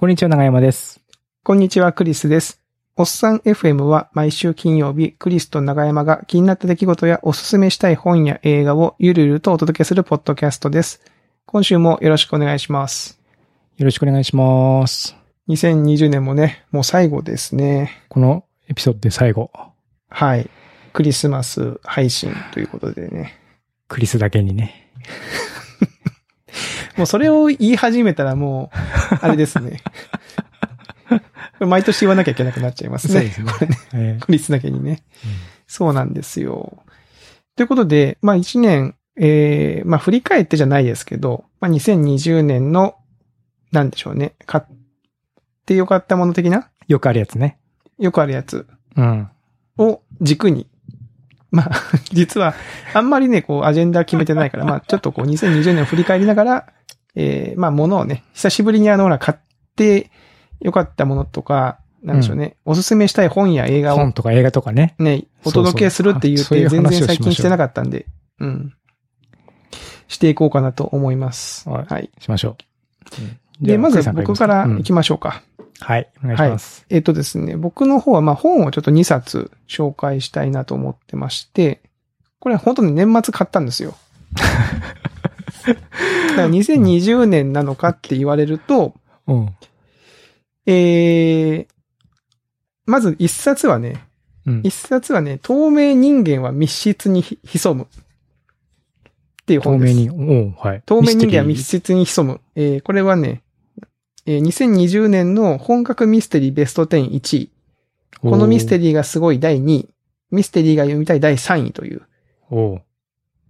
こんにちは、長山です。こんにちは、クリスです。おっさん FM は毎週金曜日、クリスと長山が気になった出来事やおすすめしたい本や映画をゆるゆるとお届けするポッドキャストです。今週もよろしくお願いします。よろしくお願いします。2020年もね、もう最後ですね。このエピソードで最後、はい。クリスマス配信ということでね。クリスだけにね。もうそれを言い始めたらもう、あれですね。毎年言わなきゃいけなくなっちゃいますね。ですねこれね。えークリスだけにね。そうなんですよ。ということで、まあ一年、えー、まあ振り返ってじゃないですけど、まあ2020年の、なんでしょうね、買ってよかったもの的な？よくあるやつね。よくあるやつうん。を軸に、まあ、実は、あんまりね、こう、アジェンダ決めてないから、まあ、ちょっとこう、2020年を振り返りながら、えー、まあ、ものをね、久しぶりにあの、ほら、買ってよかったものとか、なんでしょうね、おすすめしたい本や映画を本とか映画とかね。ね、お届けするって言って、全然最近してなかったんで、うん。していこうかなと思います。はいはい。しましょう。で、まず僕から行行きましょうか。はい。お願いします。えっとですね、僕の方は、まあ本をちょっと2冊紹介したいなと思ってまして、これ本当に年末買ったんですよ。だから2020年なのかって言われると、うん。えー、まず1冊はね、うん一。冊はね、透明人間は密室にひ潜む。っていう透本です。明に、おうはい。透明人間は密室に潜む。えーこれはね、えー2020年の本格ミステリーベスト10 1位。このミステリリーがすごい第2位。ミステリーが読みたい第3位という。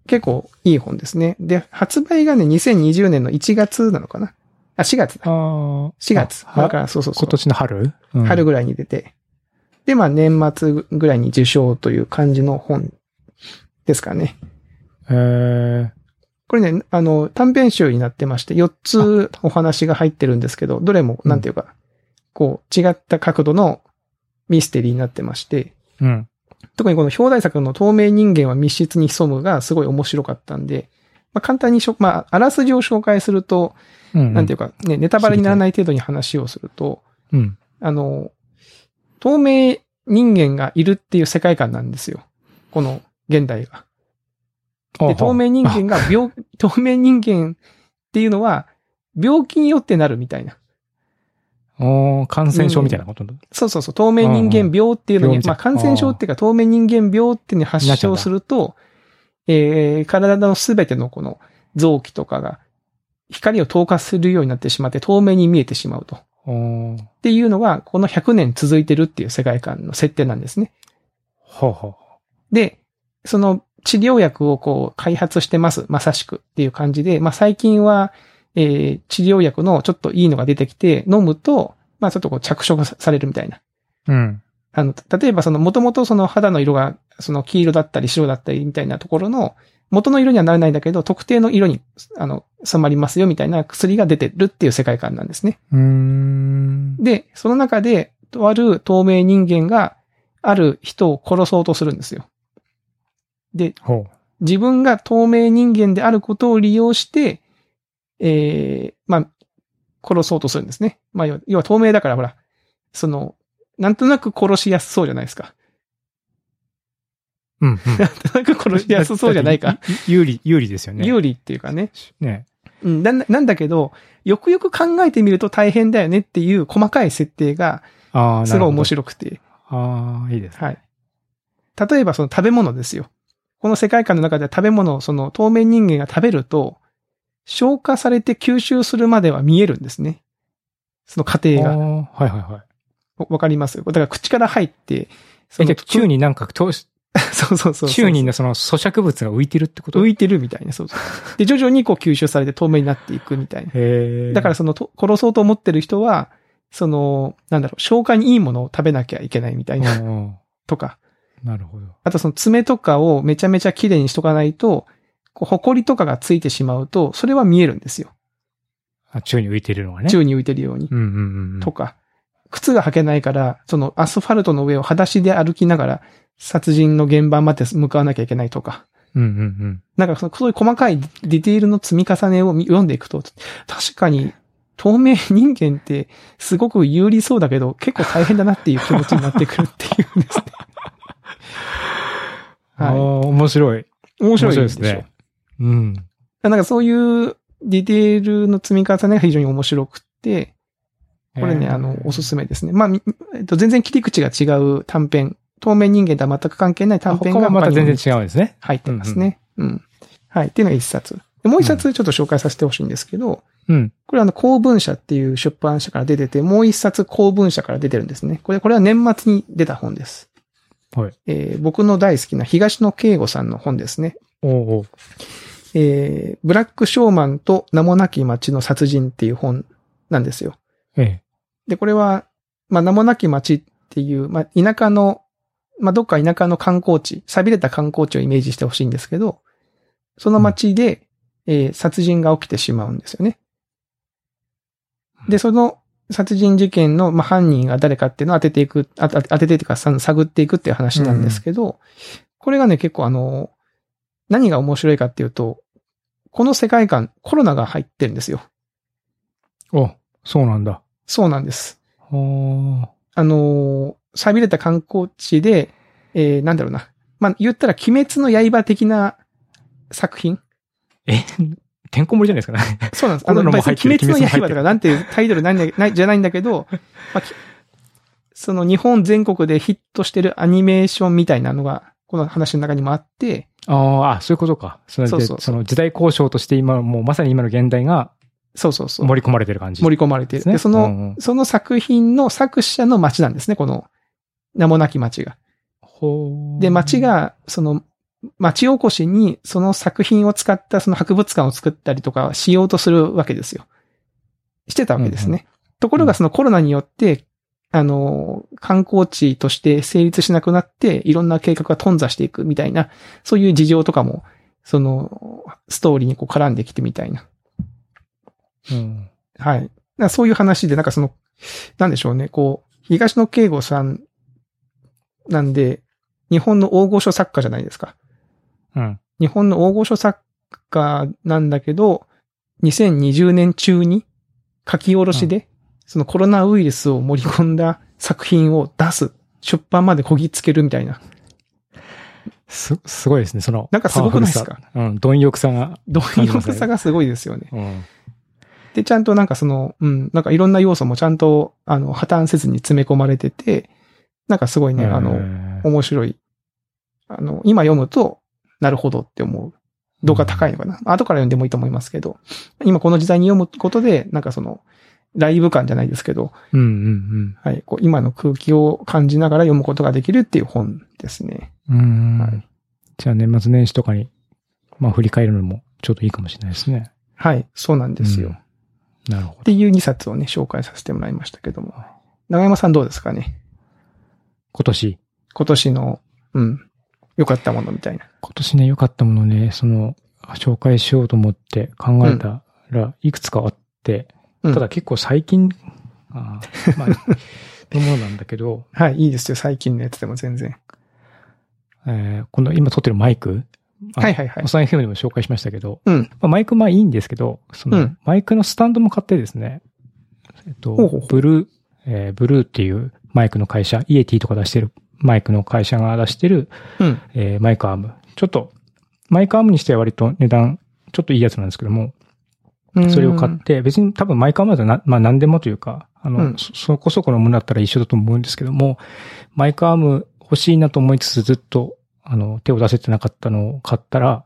結構いい本ですね。で、発売がね、2020年の1月なのかなあ、4月だ。あー4月。あだから、そうそうそう今。年の春？うん春ぐらいに出て。で、まあ年末ぐらいに受賞という感じの本ですかね。えー、これね、あの、短編集になってまして、4つお話が入ってるんですけど、どれも、なんていうか、こう、違った角度のミステリーになってまして、うん。特にこの表題作の透明人間は密室に潜むがすごい面白かったんで、まあ簡単にしょ、まあ、あらすじを紹介すると、うん。なんていうか、ね、ネタバレにならない程度に話をすると、うん。あの、透明人間がいるっていう世界観なんですよ。この現代が。で、透明人間が病、透明人間っていうのは、病気によってなるみたいな。おー感染症みたいなこと？そうそうそう、透明人間病っていうのに、うんうんまあ感染症っていうか透明人間病っていうのに発症すると、えー、体のすべてのこの臓器とかが光を透過するようになってしまって透明に見えてしまうと。っていうのが、この100年続いてるっていう世界観の設定なんですね。ほうほう。で、その治療薬をこう開発してます。まさしくっていう感じで、まあ最近は、えー治療薬のちょっといいのが出てきて、飲むと、まあちょっとこう着色されるみたいな。うん。あの、例えばその元々その肌の色がその黄色だったり白だったりみたいなところの元の色にはならないんだけど、特定の色に、あの、染まりますよみたいな薬が出てるっていう世界観なんですね。うーん。で、その中で、とある透明人間が、ある人を殺そうとするんですよ。で、ほ自分が透明人間であることを利用して、えー、まあ、殺そうとするんですね。まあ、要は透明だから、ほら、その、なんとなく殺しやすそうじゃないですか。う。うん、うん。なんとなく殺しやすそうじゃないか。有利、有利ですよね。有利っていうかね。ね。うん、なんなんだけど、よくよく考えてみると大変だよねっていう細かい設定が、すごい面い。白くて。ああ、いいですね。はい。例えばその食べ物ですよ。この世界観の中では食べ物をその透明人間が食べると、消化されて吸収するまでは見えるんですね。その過程が。はいはいはい。わわかります？だから口から入って、そえ、のじゃあ宙になんか通し、そうそうそうそう。宙にその咀嚼物が浮いてるってこと？浮いてるみたいな、そうそう。で、徐々にこう吸収されて透明になっていくみたいな。へえ。だからそのと殺そうと思ってる人は、その、なんだろう、消化にいいものを食べなきゃいけないみたいな、とか。なるほど。あとその爪とかをめちゃめちゃ綺麗にしとかないと、こう、埃とかがついてしまうと、それは見えるんですよ。あ宙に浮いてるのがね。宙に浮いてるように。うんうんうん。とか。靴が履けないから、そのアスファルトの上を裸足で歩きながら、殺人の現場まで向かわなきゃいけないとか。うんうんうん。なんかそのそういう細かいディテールの積み重ねを見読んでいくと、確かに透明人間ってすごく有利そうだけど、結構大変だなっていう気持ちになってくるっていうですね。ああ、はい。面白い。面白いですね。うん。なんかそういうディテールの積み重ねが非常に面白くって、これね、えーあの、おすすめですね。まあ、みえっと、全然切り口が違う短編、透明人間とは全く関係ない短編がまた全然違うんですね。入ってますね。うん、はい。っていうのが一冊。でもう一冊ちょっと紹介させてほしいんですけど、うん。これはあの、公文社っていう出版社から出てて、もう一冊公文社から出てるんですね。これ、これは年末に出た本です。はい。えー僕の大好きな東野圭吾さんの本ですね。おうおうえーブラックショーマンと名もなき町の殺人っていう本なんですよ。ええ。で、これは、まあ、名もなき町っていう、まあ、田舎の、まあ、どっか田舎の観光地、錆びれた観光地をイメージしてほしいんですけど、その町で、えー殺人が起きてしまうんですよね。で、その殺人事件の、まあ、犯人が誰かっていうのを当てていく、あ当て当ててっていうか、さ探っていくっていう話なんですけど、これがね、結構あの、何が面白いかっていうと、この世界観、コロナが入ってるんですよ。お、そうなんだ。そうなんです。あのー、錆びれた観光地で、えー、なんだろうな。まあ、言ったら、鬼滅の刃的な作品？え、てんこ盛りじゃないですかね。そうなんです。コロナも別に入ってる鬼滅の刃とかなんていうタイトルなんだないじゃないんだけど、まあ、きその日本全国でヒットしてるアニメーションみたいなのが、この話の中にもあって、あーあ、そういうことか。そそうそうその時代交渉として今、もうまさに今の現代がそうそうそう。盛り込まれてる感じ。盛り込まれている。でその、うんうんその作品の作者の町なんですね、この、名もなき町が。ほーで、町、が、その、町おこしに、その作品を使ったその博物館を作ったりとかしようとするわけですよ。してたわけですね。ところがそのコロナによって、あの、観光地として成立しなくなって、いろんな計画が頓挫していくみたいな、そういう事情とかも、その、ストーリーにこう絡んできてみたいな。うん。はい。そういう話で、なんかその、なんでしょうね、こう、東野圭吾さんなんで、日本の大御所作家じゃないですか。うん。日本の大御所作家なんだけど、2020年中に書き下ろしで、そのコロナウイルスを盛り込んだ作品を出す。出版までこぎつけるみたいな。す、すごいですね、その。なんかすごくないですか？うん、貪欲さが。貪欲さがすごいですよね。うん。で、ちゃんとなんかその、うん、なんかいろんな要素もちゃんと、あの、破綻せずに詰め込まれてて、なんかすごいね、あの、の、面白い。あの、今読むと、なるほどって思う。度が高いのかな。後から読んでもいいと思いますけど、今この時代に読むことで、なんかその、ライブ感じゃないですけど、うんうんはい、こう今の空気を感じながら読むことができるっていう本ですね。うん。うん。はいじゃあ年末年始とかに、まあ振り返るのもちょっといいかもしれないですね。はい、そうなんですよ。うんっなるほど。ていう2冊をね、紹介させてもらいましたけども。長山さんどうですかね？今年。今年の、うん、良かったものみたいな。今年ね、良かったものね、その、紹介しようと思って考えたらいくつかあって、うんただ結構最近、あーまあ、のものなんだけど、はい、いいですよ、最近のやつでも全然。えーこの今撮ってるマイク、あはいはいはいお。さん FM でも紹介しましたけど、うん。まあ、マイクまあいいんですけど、その、うんマイクのスタンドも買ってですね、えっと、ほうほうブルー、えーブルーっていうマイクの会社、イエティとか出してるマイクの会社が出してる、うん。えーマイクアーム。ちょっと、マイクアームにしては割と値段、ちょっといいやつなんですけども、それを買って、別に多分マイクアームだとな、まあ何でもというか、あの、うんそそこそこのものだったら一緒だと思うんですけども、マイクアーム欲しいなと思いつつずっと、あの、手を出せてなかったのを買ったら、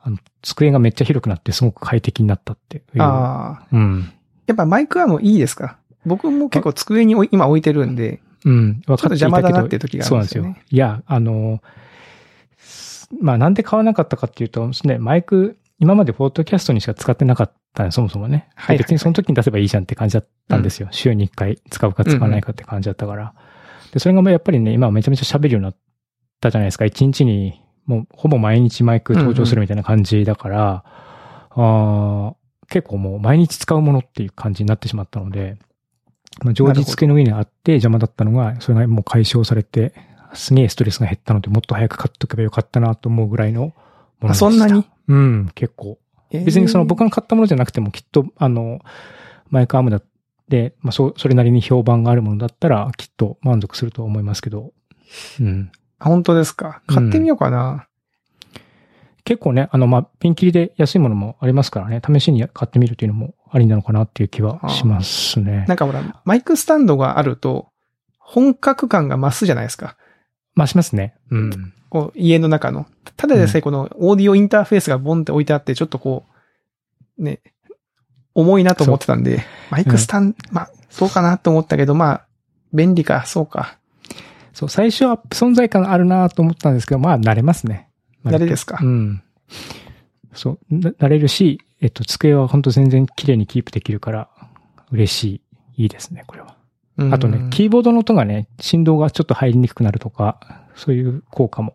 あの、机がめっちゃ広くなってすごく快適になったっていう。ああ。うん。やっぱマイクアームいいですか？僕も結構机に今置いてるんで、うん。分ちょっと邪魔だなっていう時時があそうなんんですすよるでよね。。いや、あの、すまあなんで買わなかったかっていうと、ね、マイク、今までポッドキャストにしか使ってなかったね、そもそもね。はい別にその時に出せばいいじゃんって感じだったんですよ。週に1回使うか使わないかって感じだったから。で、それがまあやっぱりね、今めちゃめちゃ喋るようになったじゃないですか。1日にもうほぼ毎日マイク登場するみたいな感じだから、あー結構もう毎日使うものっていう感じになってしまったので、まあ、常時机の上にあって邪魔だったのが、それがもう解消されて、すげえストレスが減ったので、もっと早く買っとけばよかったなと思うぐらいのものでした。あそんなに？うん、結構。別にその僕が、が買ったものじゃなくてもきっと、あの、マイクアームだって、まあ、そ、それなりに評判があるものだったら、きっと満足すると思いますけど。うん。あ本当ですか？買ってみようかな。結構ね、あの、まあ、ピンキリで安いものもありますからね、試しに買ってみるというのもありなのかなっていう気はしますね。なんかほら、マイクスタンドがあると、本格感が増すじゃないですか。まあ、しますね。うん。こう、家の中の。ただでさえこのオーディオインターフェースがボンって置いてあって、ちょっとこう、ね、重いなと思ってたんで、マイクスタン、まあ、そうかなと思ったけど、まあ、便利か、そうか。そう、最初は存在感あるなと思ったんですけど、まあ、慣れますね。慣れですか？うん。そう、な慣れるし、えっと、机は本当全然綺麗にキープできるから、嬉しい。いいですね、これは。うんあとね、キーボードの音がね、振動がちょっと入りにくくなるとか、そういう効果も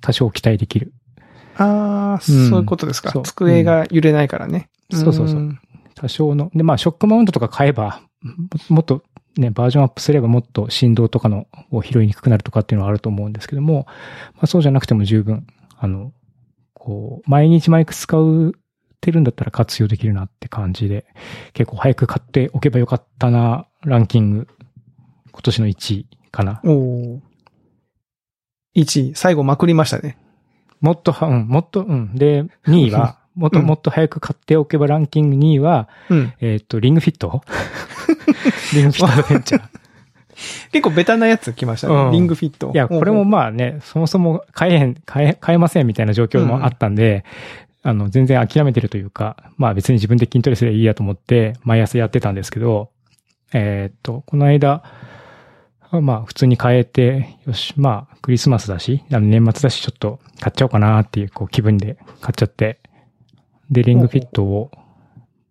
多少期待できる。ああ、うんそういうことですか。机が揺れないからね。そうそうそうん多少の。で、まあ、ショックマウントとか買えば、ももっとね、バージョンアップすればもっと振動とかのを拾いにくくなるとかっていうのはあると思うんですけども、まあ、そうじゃなくても十分、あの、こう、毎日マイク使うてるんだったら活用できるなって感じで、結構早く買っておけばよかったな、ランキング、今年の1位かな。おー1位、最後まくりましたね。もっとは、うん、もっと、うん。で、2位は、もっとうんもっと早く買っておけばランキング2位は、うん。えっ、と、リングフィット？リングフィットアドベンチャー。結構ベタなやつ来ましたね。うんリングフィット。いや、これもまあね、そもそも買えへん、買え、買えませんみたいな状況もあったんで、あの、全然諦めてるというか、まあ別に自分で筋トレすればいいやと思って、毎朝やってたんですけど、えーっと、この間、まあ普通に買えて、よし、まあクリスマスだし、あの年末だしちょっと買っちゃおうかなっていうこう気分で買っちゃって、で、リングフィットを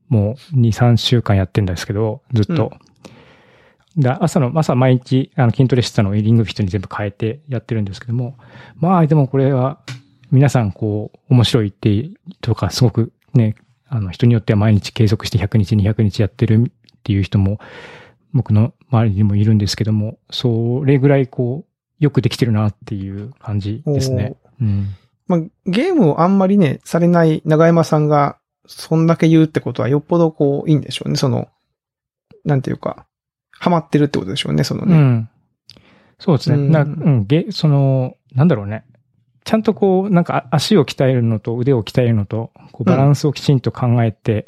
もう2、3週間やってんですけど、ずっと。で朝の、朝毎日あの筋トレしてたのをリングフィットに全部変えてやってるんですけども、まあでもこれは皆さんこう面白いって、とかすごくね、あの人によっては毎日継続して100日、200日やってるっていう人も僕の周りにもいるんですけども、それぐらいこうよくできてるなっていう感じですね。うん。まあ、ゲームをあんまりね、されない長山さんが、そんだけ言うってことはよっぽどこう、いいんでしょうね。その、なんていうか、ハマってるってことでしょうね、そのね。うん。そうですね。うんな、うん、げ、その、なんだろうね。ちゃんとこう、なんかあ足を鍛えるのと腕を鍛えるのと、こうバランスをきちんと考えて、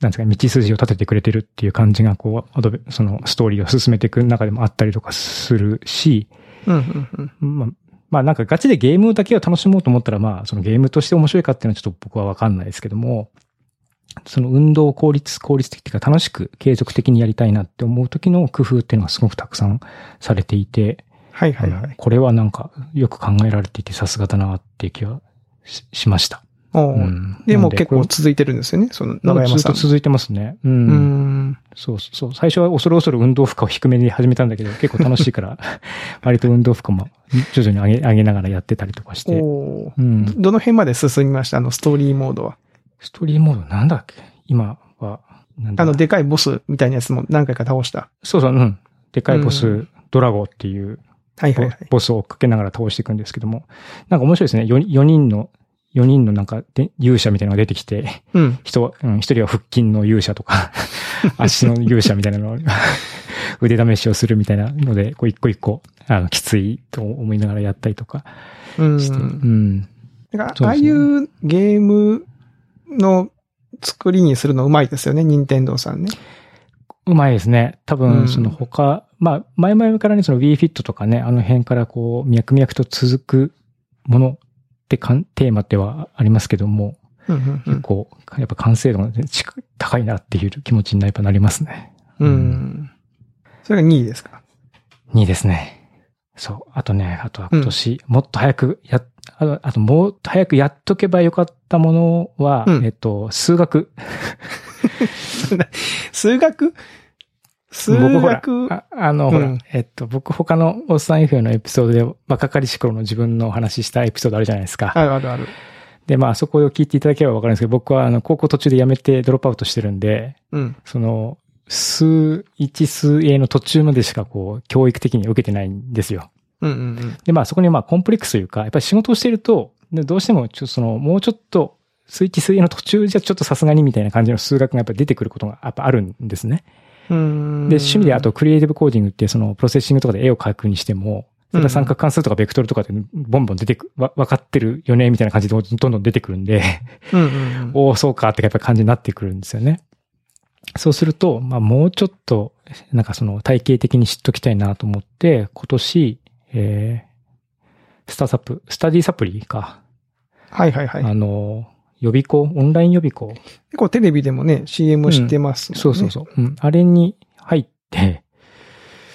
なんですかね、道筋を立ててくれてるっていう感じが、こう、アドベ、そのストーリーを進めていく中でもあったりとかするし、うん、うん、うん。まあ、まあなんかガチでゲームだけを楽しもうと思ったら、まあそのゲームとして面白いかっていうのはちょっと僕はわかんないですけども、その運動を効率、効率的っていうか楽しく継続的にやりたいなって思う時の工夫っていうのがすごくたくさんされていて、はいはいはい。これはなんかよく考えられていてさすがだなっていう気はししました。おーうんでも結構続いてるんですよね、その長山さん。ずっと続いてますね。う。うんん。そうそう。最初は恐る恐る運動負荷を低めに始めたんだけど、結構楽しいから、割と運動負荷も徐々に上げ、上げながらやってたりとかして。おーうん。どの辺まで進みました？あの、ストーリーモードは。ストーリーモードなんだっけ？今は、あの、でかいボスみたいなやつも何回か倒した。そうそう、うん。でかいボス、うドラゴっていうボはいはいはい。ボスを追っかけながら倒していくんですけども、なんか面白いですね。4, 4人の、4人のなんかで勇者みたいなのが出てきて、うん。人は、うん、一人は腹筋の勇者とか、足の勇者みたいなのを腕試しをするみたいなので、こう一個一個、あの、きついと思いながらやったりとかうん。して、うん。だから、そうですねああいうゲームの作りにするのうまいですよね、任天堂さんね。うまいですね。多うん分、その他、まあ、前々からね、その WeFit とかね、あの辺からこう、脈々と続くものってかんテーマではありますけども、うんうんうん。結構、やっぱ完成度が高いなっていう気持ちにやっぱなりますね。うん。それが2位ですか？2位ですね。そう。あとね、あとは今年、もっと早くやっ、あと、あともっと早くやっとけばよかったものは、うんえっと、数学。数学？数学、ああの、ほらうん、えっと、僕他のおっさん F のエピソードで若かりし頃の自分のお話ししたエピソードあるじゃないですか。あるあるある。で、まあ、そこを聞いていただければわかるんですけど、僕はあの、高校途中で辞めてドロップアウトしてるんで、うん。その、数1数 A の途中までしかこう、教育的に受けてないんですよ。うんうんうん。で、まあそこにまあコンプレックスというか、やっぱり仕事をしていると、でどうしてもちょっとその、もうちょっと数値数の途中じゃちょっとさすがにみたいな感じの数学がやっぱ出てくることがやっぱあるんですね。で、趣味であとクリエイティブコーディングってそのプロセッシングとかで絵を描くにしても、それは三角関数とかベクトルとかでボンボン出てく、わ、分かってるよねみたいな感じでどんどん出てくるんで、うんうんうん。おお、そうかってやっぱ感じになってくるんですよね。そうすると、まあもうちょっと、なんかその体系的に知っときたいなと思って、今年、えー、スタサプ、スタディサプリか。はいはいはい。あの、予備校、オンライン予備校？結構テレビでもね、CM してますもんね。そうそうそう。うん。あれに入って、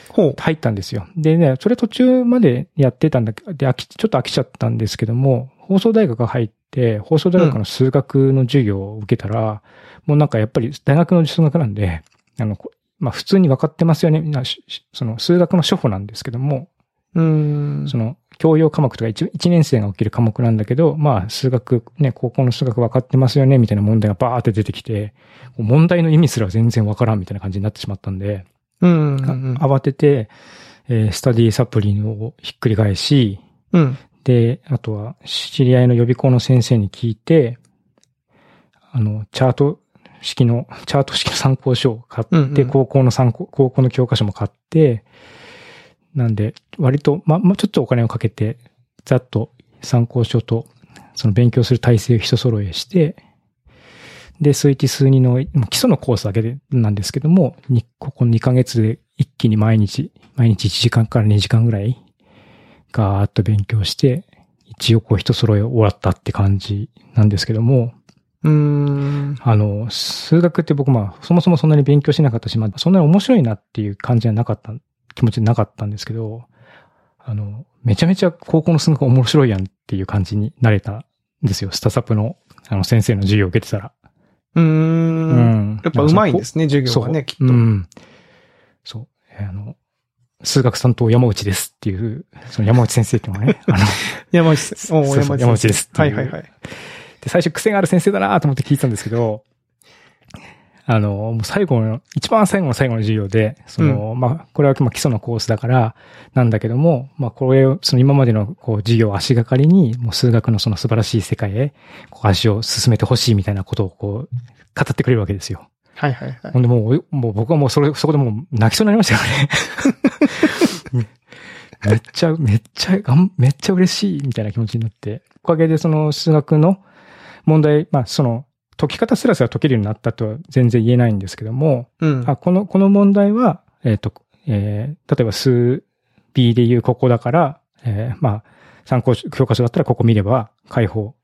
ほう。入ったんですよ。でね、それ途中までやってたんだけど、で、飽き、ちょっと飽きちゃったんですけども、放送大学入って、放送大学の数学の授業を受けたら、もうなんかやっぱり大学の数学なんで、あの、こまあ普通に分かってますよね。なしその数学の処方なんですけども、うーん。その教養科目とか 1, 1年生が受ける科目なんだけど、まあ数学、ね、高校の数学分かってますよね、みたいな問題がバーって出てきて、問題の意味すら全然分からんみたいな感じになってしまったんで、うん。慌てて、えースタディサプリをひっくり返し、うん。で、あとは知り合いの予備校の先生に聞いて、あの、チャート式の、チャート式の参考書を買って、うんうん高校の参考、高校の教科書も買って、なんで、割と、ま、まあ、ちょっとお金をかけて、ざっと参考書と、その勉強する体制を一揃えして、で、数一数二の、基礎のコースだけでなんですけども、にここ2ヶ月で一気に毎日、毎日1時間から2時間ぐらい、ガーッと勉強して、一応こう一揃え終わったって感じなんですけども、うーん。あの、数学って僕まあ、そもそもそんなに勉強しなかったし、まあ、そんなに面白いなっていう感じはなかった、気持ちなかったんですけど、あの、めちゃめちゃ高校の数学面白いやんっていう感じになれたんですよ。スタサプの、あの、先生の授業を受けてたら。うー。うんやっぱうまいんですね、授業がね、きっと。うん。そう。えーあの、数学担当山内ですっていう、その山内先生っていうのがね、あの、山内。おーそうそう山内ですはいはいはい。で、最初癖がある先生だなと思って聞いてたんですけど、あの、もう最後の、一番最後の最後の授業で、その、まあ、これはまあ基礎のコースだから、なんだけども、まあ、これを、その今までの、こう、授業を足がかりに、もう数学のその素晴らしい世界へ、こう、足を進めてほしいみたいなことを、こう、語ってくれるわけですよ。はいはいはいほ。んでもう、もう僕はもうそれ、そこでもう泣きそうになりましたからね。めっちゃ、めっちゃ、めっちゃ嬉しいみたいな気持ちになって。おかげでその数学の問題、まあその、解き方すらすら解けるようになったとは全然言えないんですけども、うん。あ、この、この問題は、えっ、と、えー例えば数 B でいうここだから、えーまあ、参考書教科書だったらここ見れば解放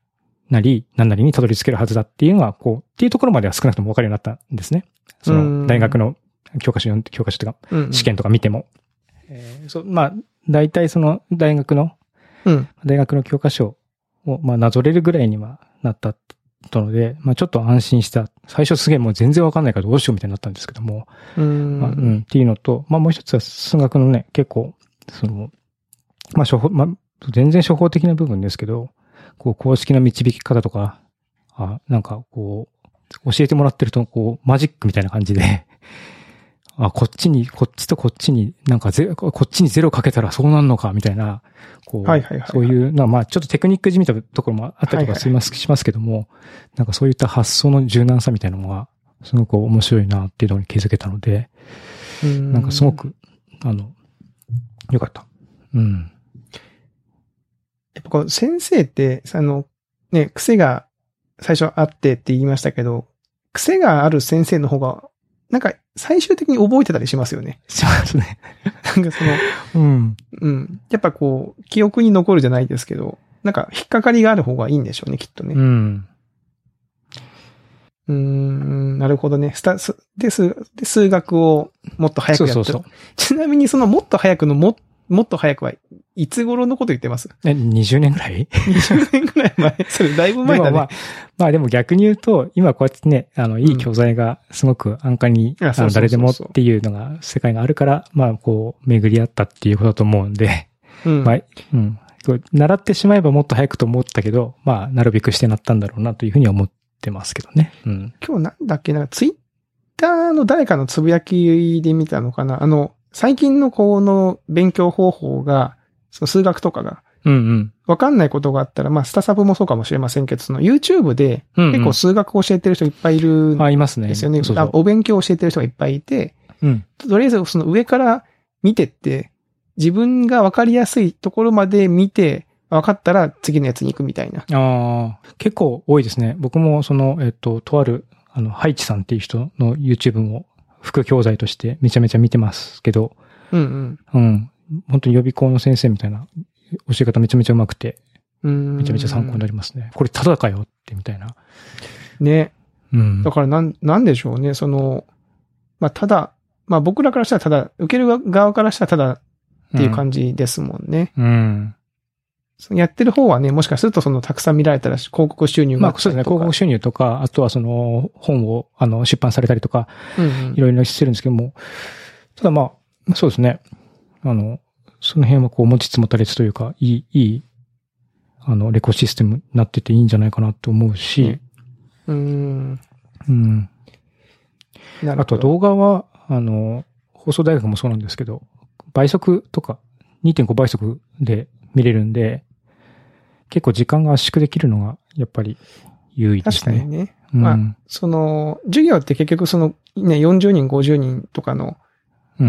なり、何なりにたどり着けるはずだっていうのは、こう、っていうところまでは少なくとも分かるようになったんですね。そうんの、大学の教科書教科書とか、うん試験とか見ても。えーそう、まあ、大体その、大学の、うん。大学の教科書を、まあ、なぞれるぐらいにはなったとので、まあ、ちょっと安心した。最初すげえもう全然わかんないからどうしようみたいになったんですけども、うん。まあ、うん、っていうのと、まあもう一つは数学のね、結構、その、まあ処方、まあ、全然処方的な部分ですけど、こう公式の導き方とか、あなんかこう、教えてもらってると、こう、マジックみたいな感じで、あ、こっちに、こっちとこっちに、なんかゼこっちにゼロかけたらそうなんのか、みたいな、こう、はいはいはいそういう、なまあちょっとテクニックじみたところもあったりとかします,、しますけども、なんかそういった発想の柔軟さみたいなのが、すごく面白いなっていうのに気づけたので、うんなんかすごく、あの、よかった。うん。やっぱこう、先生って、あの、ね、癖が最初あってって言いましたけど、癖がある先生の方が、なんか最終的に覚えてたりしますよね。しますね。なんかその、うん。うん。やっぱこう、記憶に残るじゃないですけど、なんか引っかかりがある方がいいんでしょうね、きっとね。うん。うーん、なるほどね。スタ、すで、数、で、数学をもっと早くやっ。そうそうそう。ちなみにそのもっと早くのも、もっと早くはいつ頃のこと言ってます？え、20年ぐらい ?20 年くらい前？それだいぶ前だね。まあ、まあでも逆に言うと、今こうやってね、あの、いい教材がすごく安価に、うそうそうそう誰でもっていうのが、世界があるから、まあこう、巡り合ったっていうことだと思うんで、うん。まあ、うん。習ってしまえばもっと早くと思ったけど、まあ、なるべくしてなったんだろうなというふうには思ってますけどね。うん。今日なんだっけな、ツイッターの誰かのつぶやきで見たのかな？あの、最近のこの勉強方法が、その数学とかが、うんうん。わかんないことがあったら、まあ、スタサブもそうかもしれませんけど、その YouTube でうんうん結構数学を教えてる人いっぱいいるんあ、いますね。ですよね。お勉強を教えてる人がいっぱいいて、うん。とりあえずその上から見てって、自分がわかりやすいところまで見て、わかったら次のやつに行くみたいな。ああ、結構多いですね。僕もその、えっと、とある、あの、ハイチさんっていう人の YouTube も副教材としてめちゃめちゃ見てますけど、うんうん。本当に予備校の先生みたいな教え方めちゃめちゃ上手くて、うん。めちゃめちゃ参考になりますね。これただかよってみたいな。ね。うんだ。からなん、なんでしょうね。その、まあ、ただ、まあ僕らからしたらただ、受ける側からしたらただっていう感じですもんね。うん。そのやってる方はね、もしかするとそのたくさん見られたら広告収入がまあそうですね、広告収入とか、あとはその本をあの出版されたりとか、うんうんいろいろしてるんですけども、ただまあ、そうですね。あの、その辺はこう持ちつ持たれつというか、いい、いい、あの、レコシステムになってていいんじゃないかなと思うし、ねうん。うん。あと動画は、あの、放送大学もそうなんですけど、倍速とか2.5倍速で見れるんで、結構時間が圧縮できるのが、やっぱり優位で確すね。かにね。うんまあその、授業って結局その、ね、40人、50人とかのうん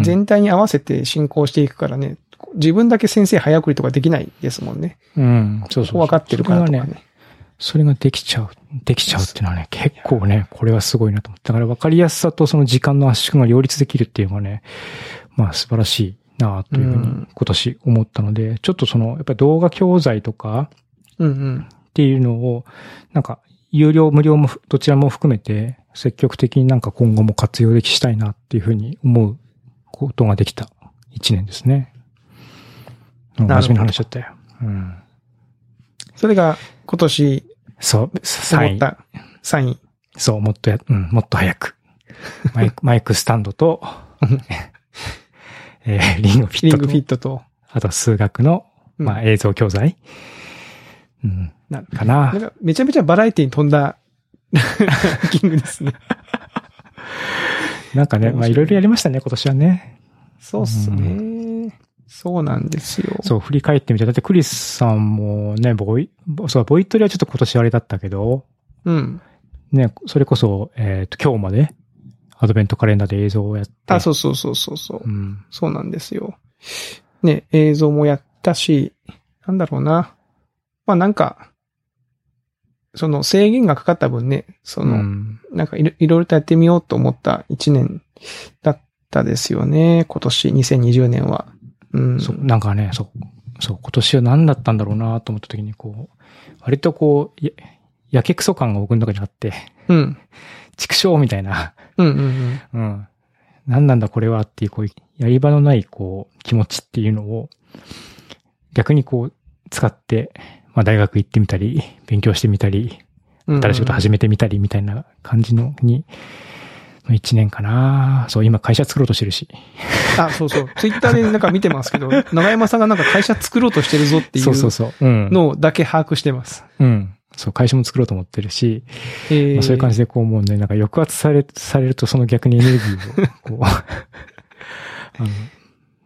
全体に合わせて進行していくからね、自分だけ先生早送りとかできないですもんね。うん、そうそう。分かってるからとかそれがね、ね。それができちゃう、できちゃうっていうのはね、結構ね、これはすごいなと思って。だから分かりやすさとその時間の圧縮が両立できるっていうのはね、まあ素晴らしいなというふうにうん今年思ったので、ちょっとその、やっぱり動画教材とかうんうん。っていうのを、なんか、有料、無料もふどちらも含めて、積極的になんか今後も活用できしたいなっていうふうに思うことができた一年ですね。真面目な話だったよ。うん。それが今年そう、思3位。った3位。そう、もっとや、うん、もっと早く。マイク、マイクスタンドと、えーリングフィットと、リングフィットと。あと数学の、うんまあ映像教材。うん、なるかななん。かめちゃめちゃバラエティに富んだ ランキングですね。なんかね、まあいろいろやりましたね、今年はね。そうっすね。そうなんですよ。そう、振り返ってみて。だってクリスさんもね、ボイ、そう、ボイトリはちょっと今年あれだったけど、うん。ね、それこそ、えっ、と、今日まで、アドベントカレンダーで映像をやって。あ、そうそうそうそうそう。うん。そうなんですよ。ね、映像もやったし、なんだろうな。まあなんか、その制限がかかった分ね、その、うんなんかいろいろとやってみようと思った一年だったですよね。今年2020年は。うん。そう、なんかね、そう、そう、今年は何だったんだろうなと思った時に、こう、割とこう、や、やけくそ感が僕の中にあって、うん。畜生みたいな、うんうんうん。うん。何なんだこれはっていう、こう、やり場のない、こう、気持ちっていうのを、逆にこう、使って、まあ大学行ってみたり、勉強してみたり、うん新しいこと始めてみたりみたいな感じのに、まあ一年かなそう、今会社作ろうとしてるし。あ、そうそう。ツイッターでなんか見てますけど、長山さんがなんか会社作ろうとしてるぞっていそうそううそう。うん。のだけ把握してます。うん。そう、会社も作ろうと思ってるし、えーまあ、そういう感じでこうもうね、なんか抑圧され、されるとその逆にエネルギーを、こう、あの、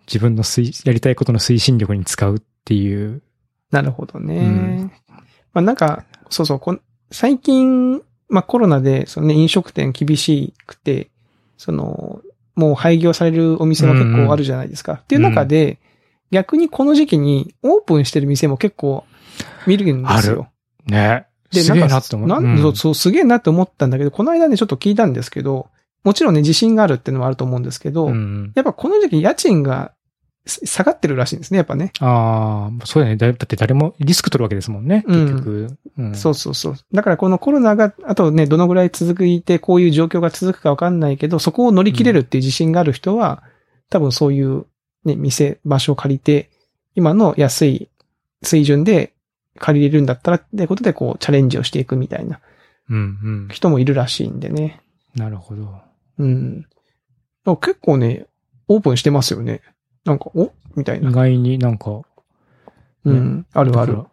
自分の推、やりたいことの推進力に使うっていう、なるほどね。うんまあなんか、そうそう、こん最近、まあコロナで、そのね、飲食店厳しくて、その、もう廃業されるお店も結構あるじゃないですか。っていう中で、逆にこの時期にオープンしてる店も結構見るんですよ。ね。で、すげえなって思う。なんうんそう、そう、すげえなって思ったんだけど、この間ね、ちょっと聞いたんですけど、もちろんね、自信があるっていうのもあると思うんですけど、うん。やっぱこの時期家賃がす下がってるらしいんですね、やっぱね。ああ、そうだね。だだって誰もリスク取るわけですもんね、うん結局。うんそうそうそう。だからこのコロナが、あとね、どのぐらい続いて、こういう状況が続くかわかんないけど、そこを乗り切れるっていう自信がある人は、多分そういうね、店、場所を借りて、今の安い水準で借りれるんだったらってことでこうチャレンジをしていくみたいなうんうん。人もいるらしいんでね。なるほど。うん。結構ね、オープンしてますよね。なんか、お？みたい意な。外になんか、うん。あるある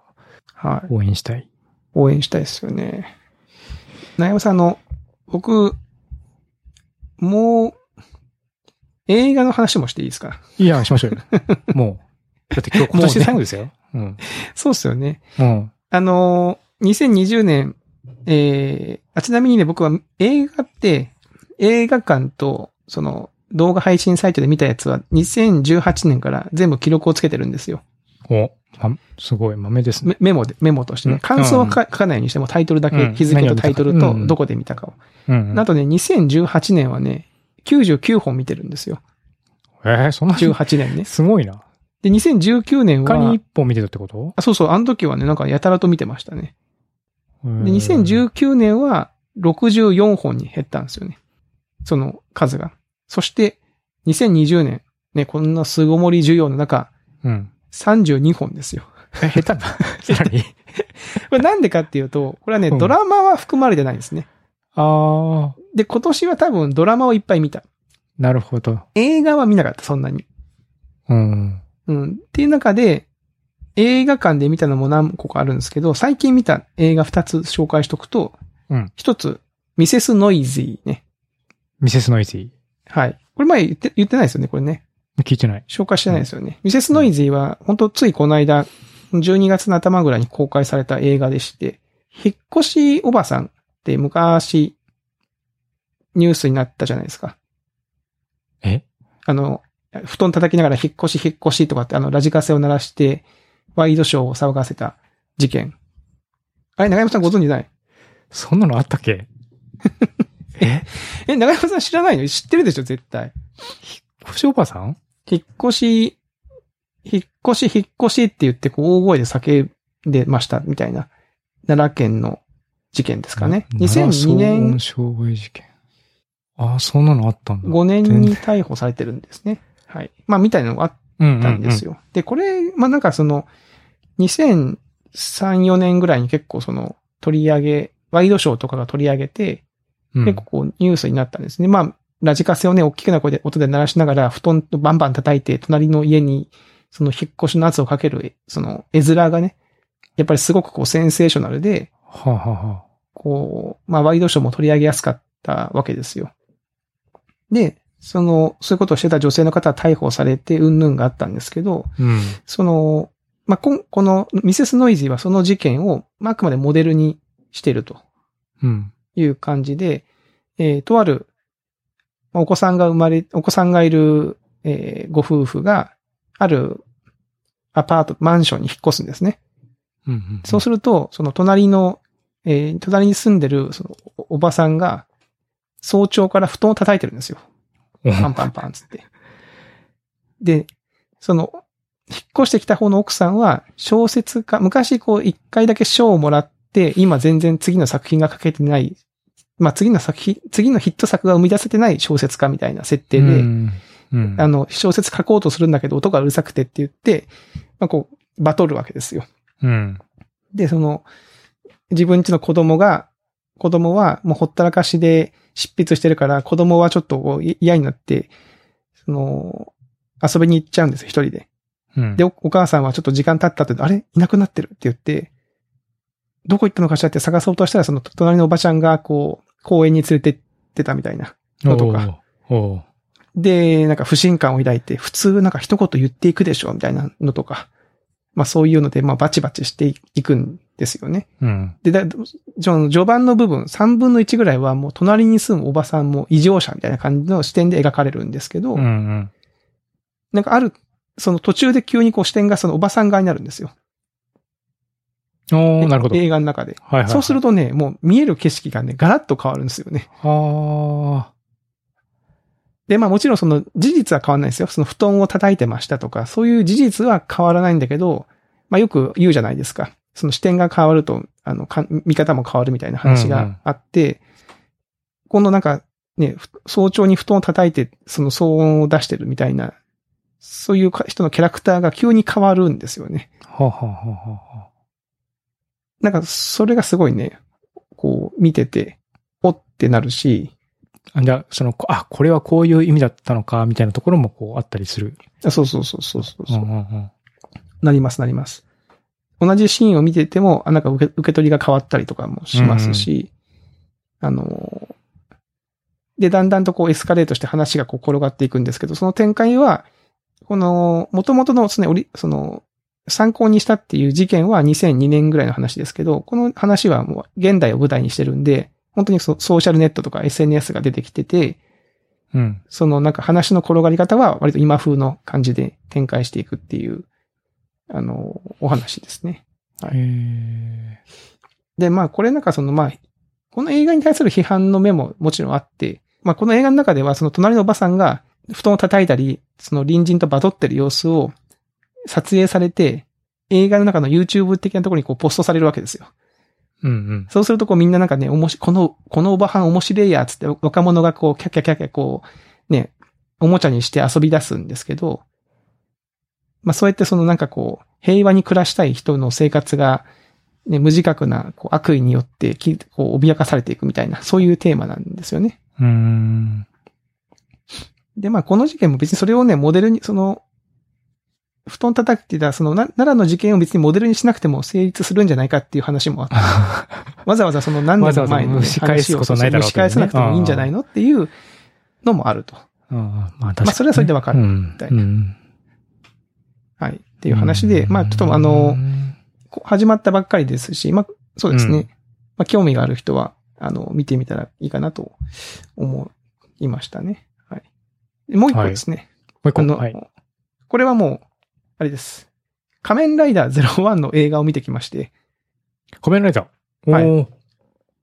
はい。ら応援したい。応援したいですよね。なやまさん、あの、僕、もう、映画の話もしていいですか？いや、しましょうよ。もう。だって今日、今年で最後ですよ。うん。そうっすよね。うん。あのー、2020年、えー、あ、ちなみにね、僕は映画って、映画館と、その、動画配信サイトで見たやつは、2018年から全部記録をつけてるんですよ。お、ま、すごい豆ですね。メメモで、メモとしてねうん。感想は書かないようにしてもタイトルだけ、うん日付とタイトルとどこで見たかを。うん。あとね、2018年はね、99本見てるんですよ。えー、そんなに？18年ね。すごいな。で、2019年他には一、本見てたってこと？あ、そうそう、あの時はね、なんかやたらと見てましたね。でで、2019年は64本に減ったんですよね。その数が。そして、2020年、ね、こんな巣ごもり需要の中、うん。32本ですよ。え、下手な。さらに。これなんでかっていうと、これはね、うんドラマは含まれてないんですね。ああ、で、今年は多分ドラマをいっぱい見た。なるほど。映画は見なかった、そんなに。うん。うん。っていう中で、映画館で見たのも何個かあるんですけど、最近見た映画2つ紹介しとくと、うん。一つ、ミセス・ノイズィね。ミセスノイズィはい。これ前言って、言ってないですよね、これね。聞いてない。紹介してないですよね。ミセス・ノイズィは、本当ついこの間、12月の頭ぐらいに公開された映画でして、引っ越しおばさんって昔、ニュースになったじゃないですか。え？あの、布団叩きながら引っ越し引っ越しとかってあのラジカセを鳴らして、ワイドショーを騒がせた事件。あれ、長山さんご存知ない？そんなのあったっけ？え？え、長山さん知らないの？知ってるでしょ、絶対。腰おばさん？引っ越し、引っ越し引っ越しって言って、こう大声で叫んでました、みたいな。奈良県の事件ですかね。2002年、傷害事件。ああ、そんなのあったんだ。5年に逮捕されてるんですね。はい。まあ、みたいなのがあっうんたんですよ。よ。で、これ、まあ、なんかその、2003、4年ぐらいに結構その、取り上げ、ワイドショーとかが取り上げて、うん結構こうニュースになったんですね。まあ、ラジカセをね、大きな声で、音で鳴らしながら、布団とバンバン叩いて、隣の家に、その引っ越しの圧をかける、その絵面がね、やっぱりすごくこうセンセーショナルで、はあ、はあはあ、こう、まあ、ワイドショーも取り上げやすかったわけですよ。で、その、そういうことをしてた女性の方は逮捕されて、うんぬんがあったんですけど、うん。その、まあ、こんこのミセスノイズーはその事件を、まあ、あくまでモデルにしているとうん。いう感じで、えーとある、まあお子さんが生まれ、お子さんがいる、えーご夫婦が、あるアパート、マンションに引っ越すんですね。うんうん。そうすると、その隣の、えー隣に住んでる、そのおおばさんが、早朝から布団を叩いてるんですよ。パンパンパンつって。で、その、引っ越してきた方の奥さんは、小説家、昔こう一回だけ賞をもらって、今全然次の作品が書けてない、まあ次の作品、次のヒット作が生み出せてない小説家みたいな設定で、うん。うん。あの、小説書こうとするんだけど音がうるさくてって言って、まあこう、バトるわけですよ。うん。で、その、自分家の子供が、子供はもうほったらかしで執筆してるから、子供はちょっと嫌になって、その、遊びに行っちゃうんですよ、一人で。うん。で、おお母さんはちょっと時間経ったって、あれ？いなくなってるって言って、どこ行ったのかしらって探そうとしたら、その隣のおばちゃんが、こう、公園に連れてってたみたいなのとか。で、なんか不信感を抱いて、普通なんか一言言っていくでしょみたいなのとか。まあそういうので、まあバチバチしていくんですよね。うん。で、だ、序盤の部分、3分の1ぐらいはもう隣に住むおばさんも異常者みたいな感じの視点で描かれるんですけど、うんうん。なんかある、その途中で急にこう視点がそのおばさん側になるんですよ。おー、なるほど。はい映画の中で。はいはい。そうするとね、もう見える景色がね、ガラッと変わるんですよね。あで、まあもちろんその事実は変わらないですよ。その布団を叩いてましたとか、そういう事実は変わらないんだけど、まあよく言うじゃないですか。その視点が変わると、あの、か見方も変わるみたいな話があって、今度なんかね、ふ早朝に布団を叩いて、その騒音を出してるみたいな、そういうか人のキャラクターが急に変わるんですよね。あ。はあはあはあはあ。なんか、それがすごいね、こう、見てて、おってなるし、あじゃあ、その、こあ、これはこういう意味だったのか、みたいなところもこうあったりする。あそうそうそうそうそうそう、んうんうん。なります、なります。同じシーンを見てても、あなんか受け受け取りが変わったりとかもしますし、あの、で、だんだんとこうエスカレートして話がこう転がっていくんですけど、その展開は、この、元々のその、その、参考にしたっていう事件は2002年ぐらいの話ですけど、この話はもう現代を舞台にしてるんで、本当にソソーシャルネットとか SNS が出てきてて、うん。そのなんか話の転がり方は割と今風の感じで展開していくっていう、あの、お話ですね。はいへで、まあこれなんかそのまあ、この映画に対する批判の目ももちろんあって、まあこの映画の中ではその隣のおばさんが布団を叩いたり、その隣人とバトってる様子を撮影されて、映画の中の YouTube 的なところにこうポストされるわけですよ。ーうんうん。そうするとこうみんななんかね、おもし、この、このおばはん面白いやつって若者がこうキャッキャキャッキャこう、ね、おもちゃにして遊び出すんですけど、まあそうやってそのなんかこう、平和に暮らしたい人の生活が、ね、無自覚なこう悪意によってき、こう脅かされていくみたいな、そういうテーマなんですよね。うーん。で、まあこの事件も別にそれをね、モデルに、その、布団叩いてた、その、な奈良の事件を別にモデルにしなくても成立するんじゃないかっていう話もあって、わざわざその何年も前の、ね、わざわざ蒸し返し返さなくてもいいんじゃないのっていうのもあると。うんまあそれはそれでわかるうんみたいなうんはい。っていう話で、まあちょっとあの始まったばっかりですし、まあそうですね。うんまあ興味がある人は、あの、見てみたらいいかなと思いましたね。はい。でもう一個ですね。もう一個。あの、はい。これはもう、あれです。仮面ライダー01の映画を見てきまして、仮面ライダー。はい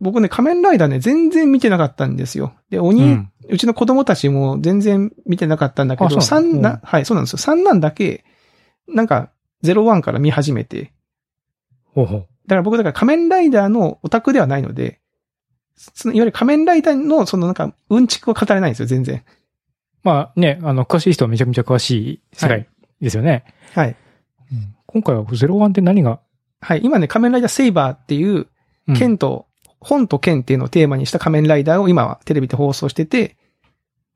僕ね、仮面ライダーね、全然見てなかったんですよ。で、鬼、ううんちの子供たちも全然見てなかったんだけど、あそうなの？三な、はい、そうなんですよ。三男だけ、なんか、01から見始めて、ほうほう。だから僕だから仮面ライダーのオタクではないので、そのいわゆる仮面ライダーのそのなんか、うんちくは語れないんですよ、全然。まあね、あの、詳しい人はめちゃめちゃ詳しい世界ですよね。はい。うん今回は01って何が、はい。今ね、仮面ライダーセイバーっていう、うん剣と、本と剣っていうのをテーマにした仮面ライダーを今はテレビで放送してて、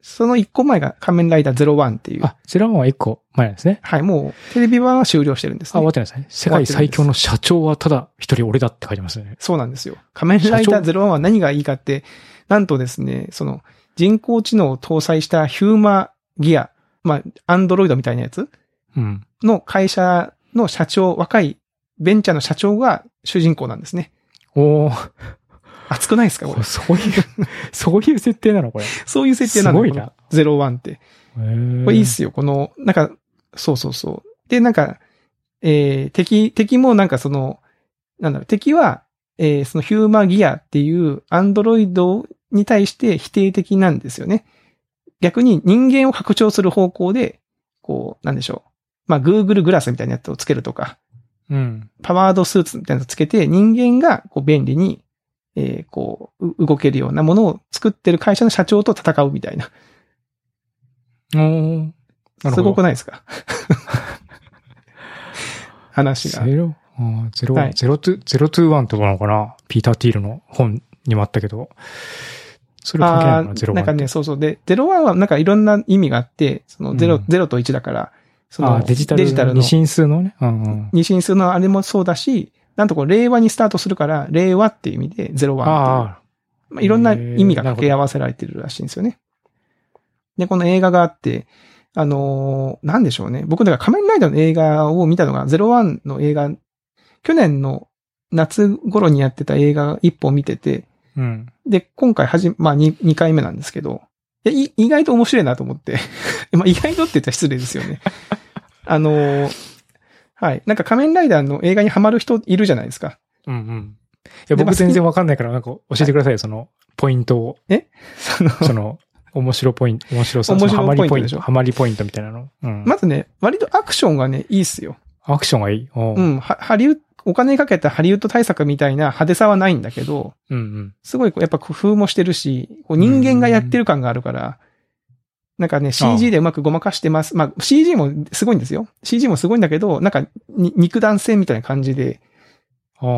その一個前が仮面ライダー01っていう。あ、01は一個前なんですね。はい、もうテレビ版は終了してるんですあ、終ねわっ。てないですね。世界最強の社長はただ一人俺だって書いてますね。そうなんですよ。仮面ライダー01は何がいいかって、なんとですね、その人工知能を搭載したヒューマギア、まあ、アンドロイドみたいなやつうん。の会社の社長、若いベンチャーの社長が主人公なんですね。おー熱くないですかこれ？そういう、そういう設定なのこれ。そういう設定なのすごいな。この01って。これいいっすよ。この、なんか、そうそうそう。で、なんか、えー、敵、敵もなんかその、なんだろう、敵は、えー、そのヒューマギアっていうアンドロイドに対して否定的なんですよね。逆に人間を拡張する方向で、こう、なんでしょう。まあ、Google グラスみたいなやつをつけるとか、うん。パワードスーツみたいなのをつけて人間がこう便利に、えー、こう、う動けるようなものを作ってる会社の社長と戦うみたいな。おーすごくないですか？話が。ゼロ、ゼロ、はいゼロトゥ、ゼロトゥワンってことなのかな？ピーター・ティールの本にもあったけど。それ関係ないのかな？ゼロワン。なんかね、そうそう。で、01はなんかいろんな意味があって、その0、うん0と1だから、そのデジタルデジタルの二進数のね。二進数のあれもそうだし、なんとこう令和にスタートするから、令和っていう意味で01ってまあ、いろんな意味が掛け合わせられてるらしいんですよね。で、この映画があって、あのーなんでしょうね。僕だから仮面ライダーの映画を見たのが、01の映画、去年の夏頃にやってた映画一本見てて、あ。うん。で、今回はじ、まあ2、2回目なんですけど、いやい意外と面白いなと思って。まあ意外とって言ったら失礼ですよね。あのーはい。なんか仮面ライダーの映画にハマる人いるじゃないですか。うんうん。いや、僕全然わかんないから、なんか教えてくださいよ、その、ポイントを。その、その、面白ポイント、面白さ、面白ハマりポイントハマりポイントみたいなの？うん。まずね、割とアクションがね、いいっすよ。アクションがいい？おううん。はハリウッド、お金かけたハリウッド対策みたいな派手さはないんだけど、うんうん。すごいやっぱ工夫もしてるし、こう人間がやってる感があるから、なんかね、CG でうまくごまかしてます。まあ、CG もすごいんですよ。CG もすごいんだけど、なんか、に肉弾戦みたいな感じで、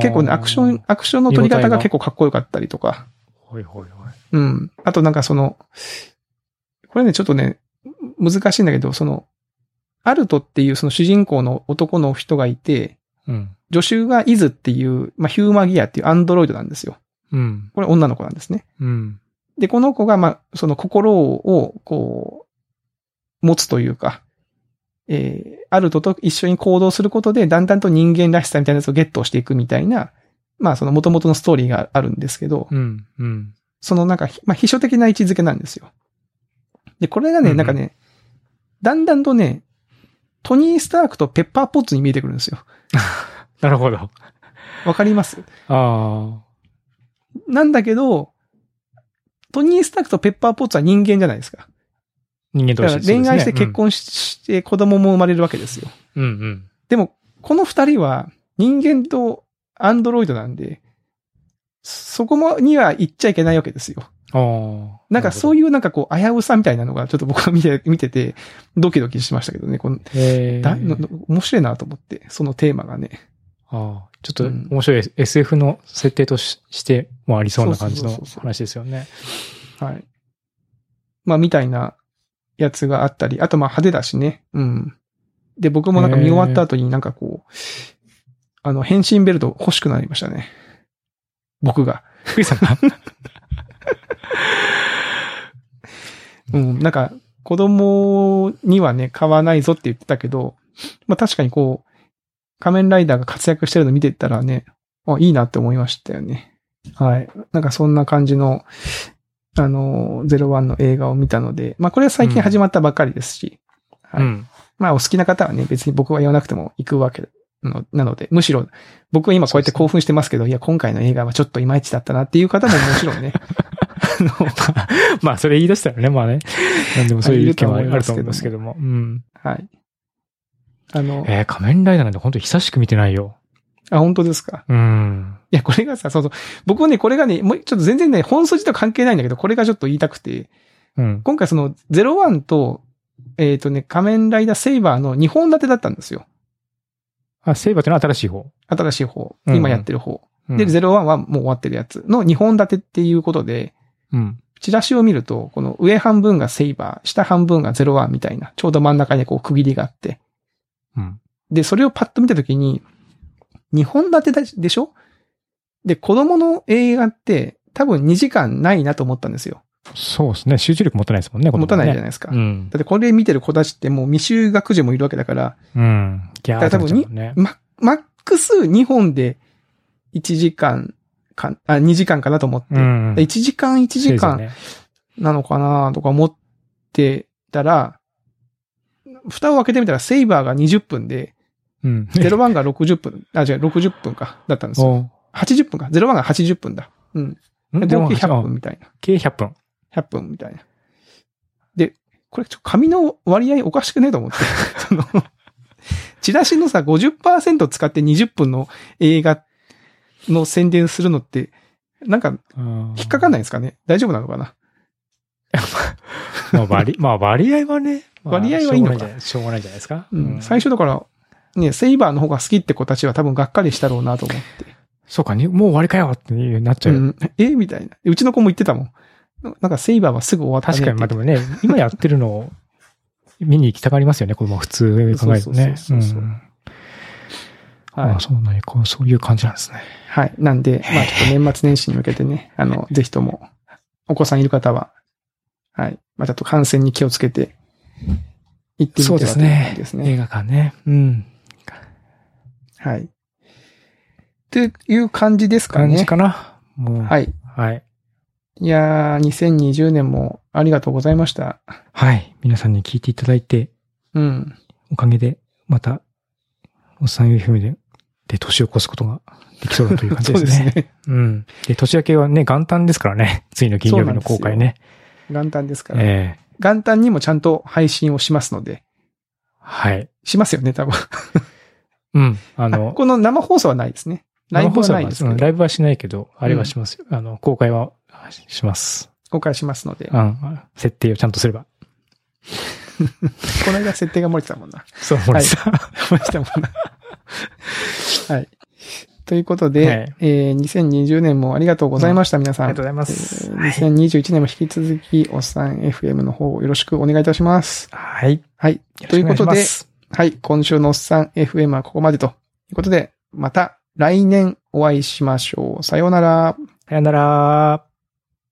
結構ね、アクション、。アクションの撮り方が結構かっこよかったりとか。ほいほいほい。うん。あとなんかその、これね、ちょっとね、難しいんだけど、その、アルトっていうその主人公の男の人がいて、うん。助手がイズっていう、まあ、ヒューマギアっていうアンドロイドなんですよ。うん。これ女の子なんですね。うん。で、この子が、まあ、その心を、こう、持つというか、えーアルトと一緒に行動することで、だんだんと人間らしさみたいなやつをゲットしていくみたいな、まあその元々のストーリーがあるんですけど、うん。うん。そのなんか、まあ秘書的な位置づけなんですよ。で、これがね、うんうんなんかね、だんだんとね、トニー・スタークとペッパーポッツに見えてくるんですよ。なるほど。わかります？あなんだけど、トニー・スタークとペッパーポッツは人間じゃないですか。人間同士だから恋愛して結。婚しして子供も生まれるわけですよ。うんうんうん。でも、この二人は人間とアンドロイドなんで、そこもには行っちゃいけないわけですよ。ああ。なんかそういいうなんかこう、危うさみたいなのがちょっと僕は見て、見てて、ドキドキしましたけどね。この。だ面白いなと思って、そのテーマがね。ああ。ちょっとうん面白い SF の設定とししてもありそうな感じの話ですよね。はい。まあ、みたいなやつがあったり、あとまあ派手だしね。うん。で、僕もなんか見終わった後になんかこう、あの、変身ベルト欲しくなりましたね。僕が。ふいさんがうん、なんか、子供にはね、買わないぞって言ってたけど、まあ確かにこう、仮面ライダーが活躍してるの見てたらね、あ、いいなって思いましたよね。はい。なんかそんな感じの、あの、01の映画を見たので、まあこれは最近始まったばっかりですし、はいうん。まあお好きな方はね、別に僕は言わなくても行くわけのなので、むしろ僕は今こうやって興奮してますけど、いや、今回の映画はちょっといまいちだったなっていう方ももちろんね、あの、まあ、それ言い出したらね、まあね。なんでもそういう意見はあいると思いますけどると思うんですけども。うん。はい。あの、えー、仮面ライダーなんて本当久しく見てないよ。あ、本当ですか？うん。いや、これがさ、そうそう。僕はね、これがね、もうちょっと全然ね、本筋とは関係ないんだけど、これがちょっと言いたくて、うん。今回その、01と、えっ、とね、仮面ライダーセイバーの2本立てだったんですよ。あ、セイバーってのは新しい方？新しい方。うん今やってる方。うんで、01はもう終わってるやつの2本立てっていうことで、うん。チラシを見ると、この上半分がセイバー、下半分が01みたいな、ちょうど真ん中にこう区切りがあって。うん。で、それをパッと見たときに、2本立てだでしょ？で、子供の映画って多分2時間ないなと思ったんですよ。そうですね。集中力持たないですもんね、持たないじゃないですか。うん。だってこれ見てる子たちってもう未就学児もいるわけだから、うん。ギャーだから多分にね。ママックス2本で1時間か、あ、2時間かなと思って。うん。1時間1時間ね。なのかなとか思ってたら、蓋を開けてみたらセイバーが20分で、うん。01が60分、あ、違う、60分か、だったんですよ。お80分か。01が80分だ。うん。合計100分みたいな。計100分。100分みたいな。で、これちょ、紙の割合おかしくねえと思って。その、チラシのさ、50%使って20分の映画の宣伝するのって、なんか、引引っかかんないんですかね？大丈夫なのかな？まあ割、まあ割合はね。まあ割合はいいのか？しょうがないんじゃないしょうがないんじゃないですか？うん。最初だから、ね、セイバーの方が好きって子たちは多分がっかりしたろうなと思って。そうか、にもう終わりかよってなっちゃう。うん。え？みたいな。うちの子も言ってたもん。なんかセイバーはすぐ終わったね確かに、まあでもね、今やってるのを見に行きたがりますよね、子供は普通考えるとね。そうそうそうそううんはいああ、そうなんや、こうそういう感じなんですね。はい。なんで、まあちょっと年末年始に向けてね、あの、ぜひとも、お子さんいる方は、はい。まあちょっと感染に気をつけて、行ってみてはそうですというですね。映画館ね。うん。はい。っていう感じですかね。感じかな。もう。。はいい。はい。いやー、2020年もありがとうございました。はい。皆さんに聞いていただいて、うん。おかげで、また、おっさん FM で、で、年を越すことができそうだという感じそうですね。ですね。うん。で、年明けはね、元旦ですからね。次の金曜日の公開ね。元旦ですから。ええ元旦にもちゃんと配信をしますので、はい。しますよね、多分。うん。ああの、この生放送はないですね。ライブはないですけど生放送はうんライブはしないけど、あれはしますよ。あの、公開はします。公開しますので。うん。設定をちゃんとすれば。この間設定が漏れてたもんな。そう、森さん。漏れてたもんな。はい。ということで、はいえー2020年もありがとうございました、皆さん。ありがとうございますえー2021年も引き続き、おっさん FM の方よろしくお願いいたします。はい。はい。よということではい。今週のおっさん FM はここまでということで、また来年お会いしましょう。さようなら。さよなら。